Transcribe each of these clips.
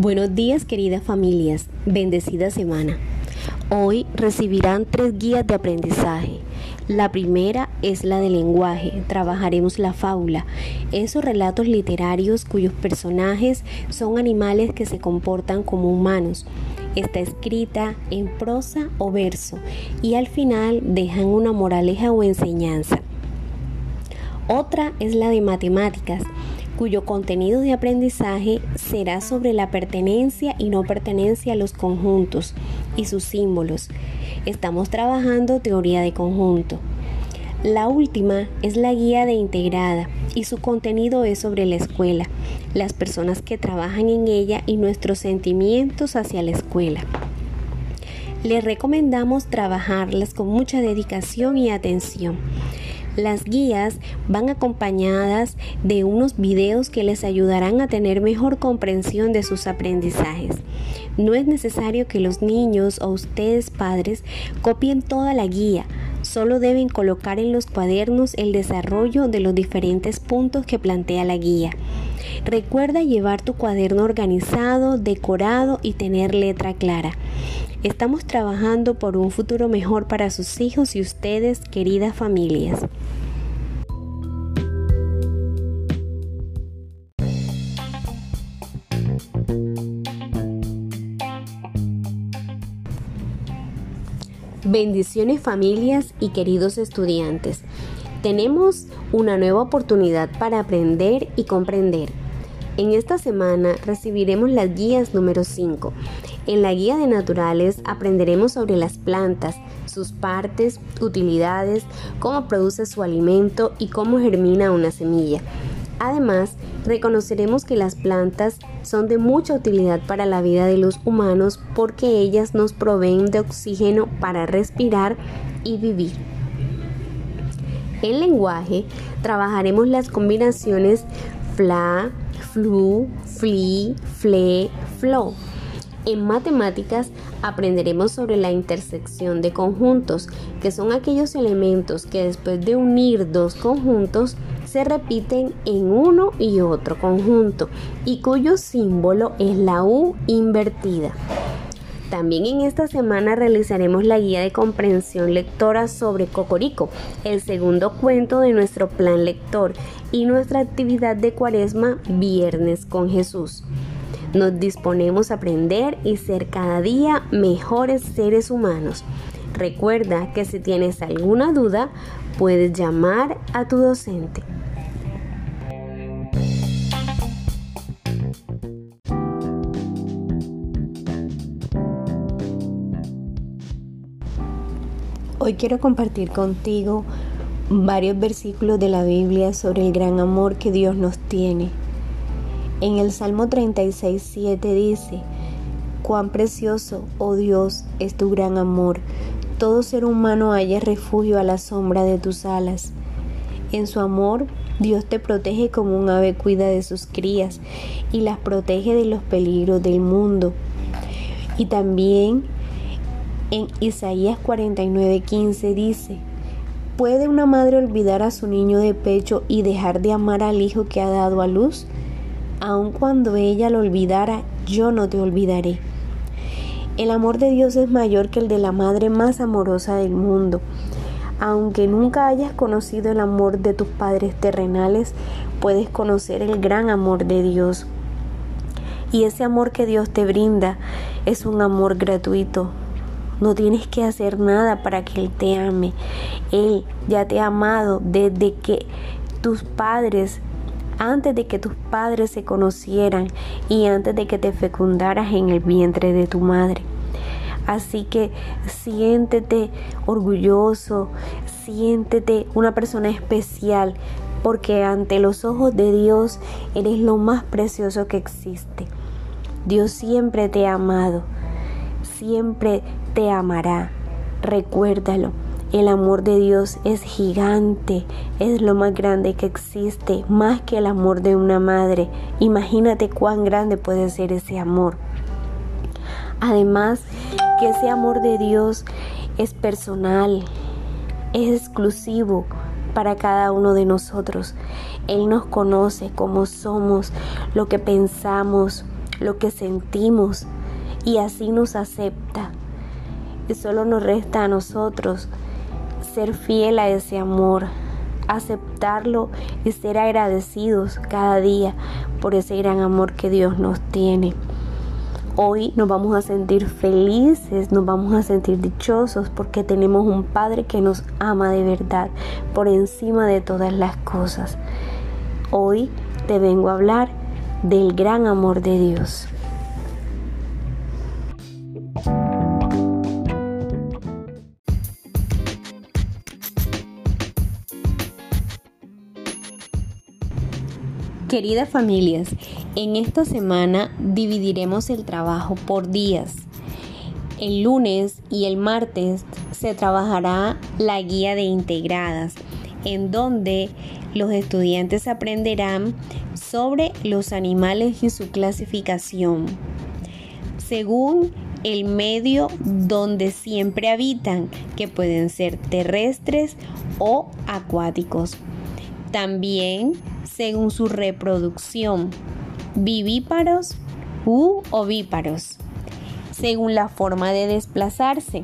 Buenos días queridas familias, bendecida semana. Hoy recibirán tres guías de aprendizaje. La primera es la de lenguaje, trabajaremos la fábula, esos relatos literarios cuyos personajes son animales que se comportan como humanos. Está escrita en prosa o verso y al final dejan una moraleja o enseñanza. Otra es la de matemáticas, cuyo contenido de aprendizaje será sobre la pertenencia y no pertenencia a los conjuntos y sus símbolos. Estamos trabajando teoría de conjunto. La última es la guía de integrada y su contenido es sobre la escuela, las personas que trabajan en ella y nuestros sentimientos hacia la escuela. Les recomendamos trabajarlas con mucha dedicación y atención. Las guías van acompañadas de unos videos que les ayudarán a tener mejor comprensión de sus aprendizajes. No es necesario que los niños o ustedes padres copien toda la guía, solo deben colocar en los cuadernos el desarrollo de los diferentes puntos que plantea la guía. Recuerda llevar tu cuaderno organizado, decorado y tener letra clara. Estamos trabajando por un futuro mejor para sus hijos y ustedes, queridas familias. Bendiciones familias y queridos estudiantes. Tenemos una nueva oportunidad para aprender y comprender. En esta semana recibiremos las guías número 5. En la guía de naturales aprenderemos sobre las plantas, sus partes, utilidades, cómo produce su alimento y cómo germina una semilla. Además, reconoceremos que las plantas son de mucha utilidad para la vida de los humanos porque ellas nos proveen de oxígeno para respirar y vivir. En lenguaje trabajaremos las combinaciones fla, flu, fli, fle, flow. En matemáticas aprenderemos sobre la intersección de conjuntos, que son aquellos elementos que después de unir dos conjuntos se repiten en uno y otro conjunto y cuyo símbolo es la U invertida. También en esta semana realizaremos la guía de comprensión lectora sobre Cocorico, el segundo cuento de nuestro plan lector y nuestra actividad de cuaresma Viernes con Jesús. Nos disponemos a aprender y ser cada día mejores seres humanos. Recuerda que si tienes alguna duda, puedes llamar a tu docente. Hoy quiero compartir contigo varios versículos de la Biblia sobre el gran amor que Dios nos tiene. En el Salmo 36, 7 dice, Cuán precioso, oh Dios, es tu gran amor. Todo ser humano haya refugio a la sombra de tus alas. En su amor, Dios te protege como un ave cuida de sus crías y las protege de los peligros del mundo. Y también en Isaías 49:15 dice, ¿puede una madre olvidar a su niño de pecho y dejar de amar al hijo que ha dado a luz? Aun cuando ella lo olvidara, yo no te olvidaré. El amor de Dios es mayor que el de la madre más amorosa del mundo. Aunque nunca hayas conocido el amor de tus padres terrenales, puedes conocer el gran amor de Dios. Y ese amor que Dios te brinda es un amor gratuito, no tienes que hacer nada para que Él te ame. Él ya te ha amado desde que tus padres, antes de que tus padres se conocieran y antes de que te fecundaras en el vientre de tu madre. Así que siéntete orgulloso, siéntete una persona especial, porque ante los ojos de Dios eres lo más precioso que existe. Dios siempre te ha amado siempre te amará. Recuérdalo. El amor de Dios es gigante, es lo más grande que existe, más que el amor de una madre. Imagínate cuán grande puede ser ese amor. Además, que ese amor de Dios es personal, es exclusivo para cada uno de nosotros. Él nos conoce como somos, lo que pensamos, lo que sentimos y así nos acepta. Y solo nos resta a nosotros ser fiel a ese amor, aceptarlo y ser agradecidos cada día por ese gran amor que Dios nos tiene. Hoy nos vamos a sentir felices, nos vamos a sentir dichosos porque tenemos un Padre que nos ama de verdad por encima de todas las cosas. Hoy te vengo a hablar del gran amor de Dios. Queridas familias, en esta semana dividiremos el trabajo por días. El lunes y el martes se trabajará la guía de integradas, en donde los estudiantes aprenderán sobre los animales y su clasificación, según el medio donde siempre habitan, que pueden ser terrestres o acuáticos. También según su reproducción, vivíparos u ovíparos, según la forma de desplazarse.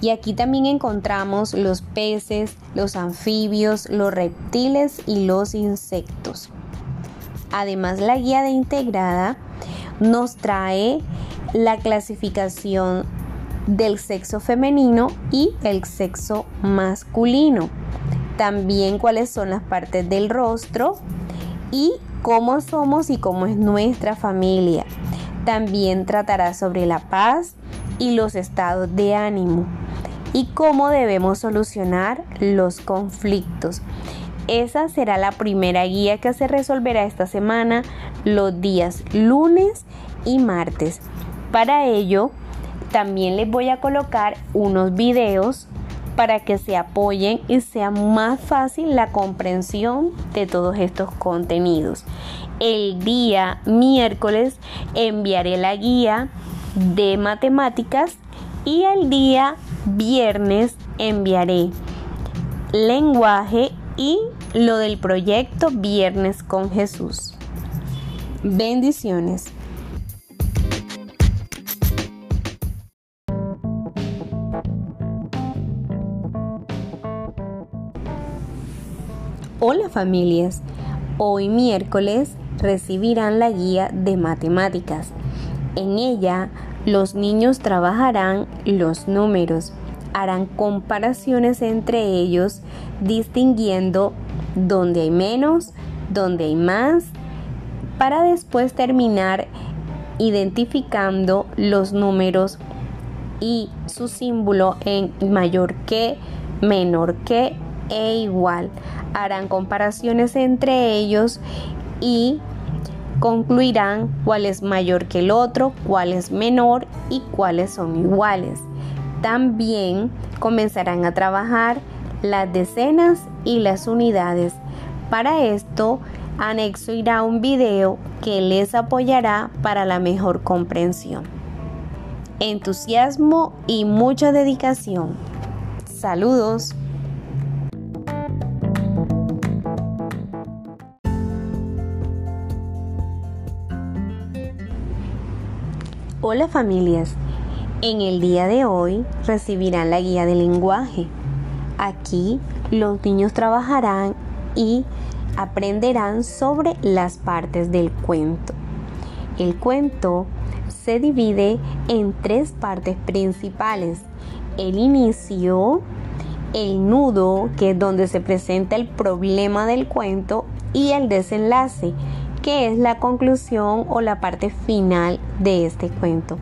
Y aquí también encontramos los peces, los anfibios, los reptiles y los insectos. Además, la guía de integrada nos trae la clasificación del sexo femenino y el sexo masculino también cuáles son las partes del rostro y cómo somos y cómo es nuestra familia. También tratará sobre la paz y los estados de ánimo y cómo debemos solucionar los conflictos. Esa será la primera guía que se resolverá esta semana los días lunes y martes. Para ello, también les voy a colocar unos videos para que se apoyen y sea más fácil la comprensión de todos estos contenidos. El día miércoles enviaré la guía de matemáticas y el día viernes enviaré lenguaje y lo del proyecto Viernes con Jesús. Bendiciones. Hola familias, hoy miércoles recibirán la guía de matemáticas. En ella los niños trabajarán los números, harán comparaciones entre ellos, distinguiendo dónde hay menos, dónde hay más, para después terminar identificando los números y su símbolo en mayor que, menor que e igual. Harán comparaciones entre ellos y concluirán cuál es mayor que el otro, cuál es menor y cuáles son iguales. También comenzarán a trabajar las decenas y las unidades. Para esto, anexo irá un video que les apoyará para la mejor comprensión. Entusiasmo y mucha dedicación. Saludos. Hola familias, en el día de hoy recibirán la guía de lenguaje. Aquí los niños trabajarán y aprenderán sobre las partes del cuento. El cuento se divide en tres partes principales. El inicio, el nudo, que es donde se presenta el problema del cuento, y el desenlace, que es la conclusión o la parte final de este cuento.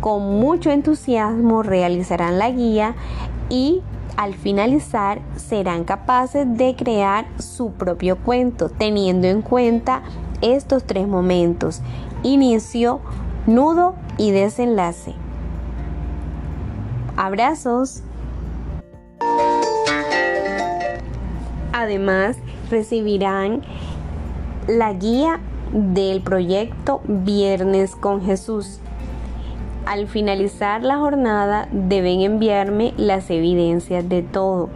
Con mucho entusiasmo realizarán la guía y al finalizar serán capaces de crear su propio cuento teniendo en cuenta estos tres momentos, inicio, nudo y desenlace. Abrazos. Además, recibirán la guía del proyecto Viernes con Jesús. Al finalizar la jornada deben enviarme las evidencias de todo.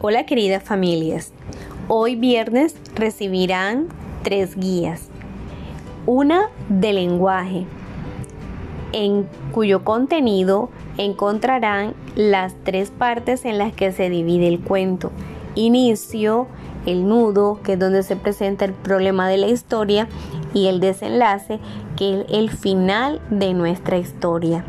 Hola queridas familias, hoy viernes recibirán tres guías. Una de lenguaje, en cuyo contenido encontrarán las tres partes en las que se divide el cuento. Inicio, el nudo, que es donde se presenta el problema de la historia, y el desenlace, que es el final de nuestra historia.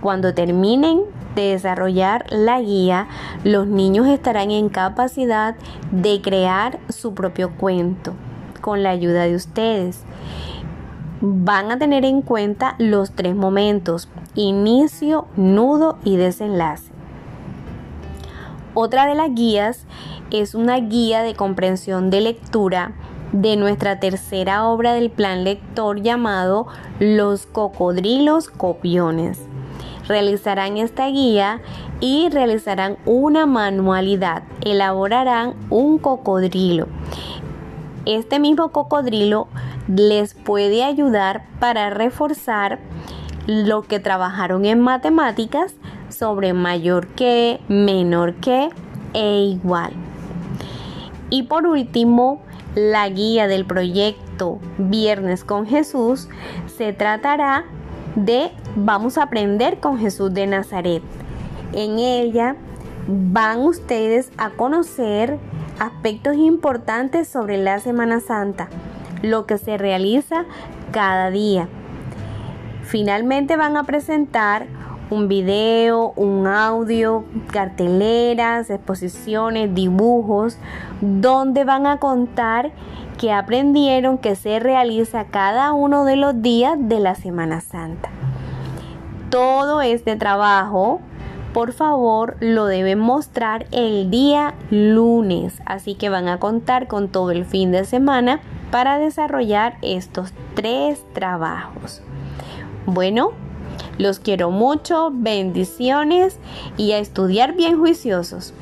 Cuando terminen de desarrollar la guía, los niños estarán en capacidad de crear su propio cuento con la ayuda de ustedes. Van a tener en cuenta los tres momentos, inicio, nudo y desenlace. Otra de las guías es una guía de comprensión de lectura de nuestra tercera obra del plan lector llamado Los cocodrilos copiones realizarán esta guía y realizarán una manualidad, elaborarán un cocodrilo. Este mismo cocodrilo les puede ayudar para reforzar lo que trabajaron en matemáticas sobre mayor que, menor que e igual. Y por último, la guía del proyecto Viernes con Jesús se tratará de Vamos a aprender con Jesús de Nazaret. En ella van ustedes a conocer aspectos importantes sobre la Semana Santa, lo que se realiza cada día. Finalmente van a presentar un video, un audio, carteleras, exposiciones, dibujos, donde van a contar que aprendieron que se realiza cada uno de los días de la Semana Santa. Todo este trabajo, por favor, lo deben mostrar el día lunes, así que van a contar con todo el fin de semana para desarrollar estos tres trabajos. Bueno, los quiero mucho, bendiciones y a estudiar bien juiciosos.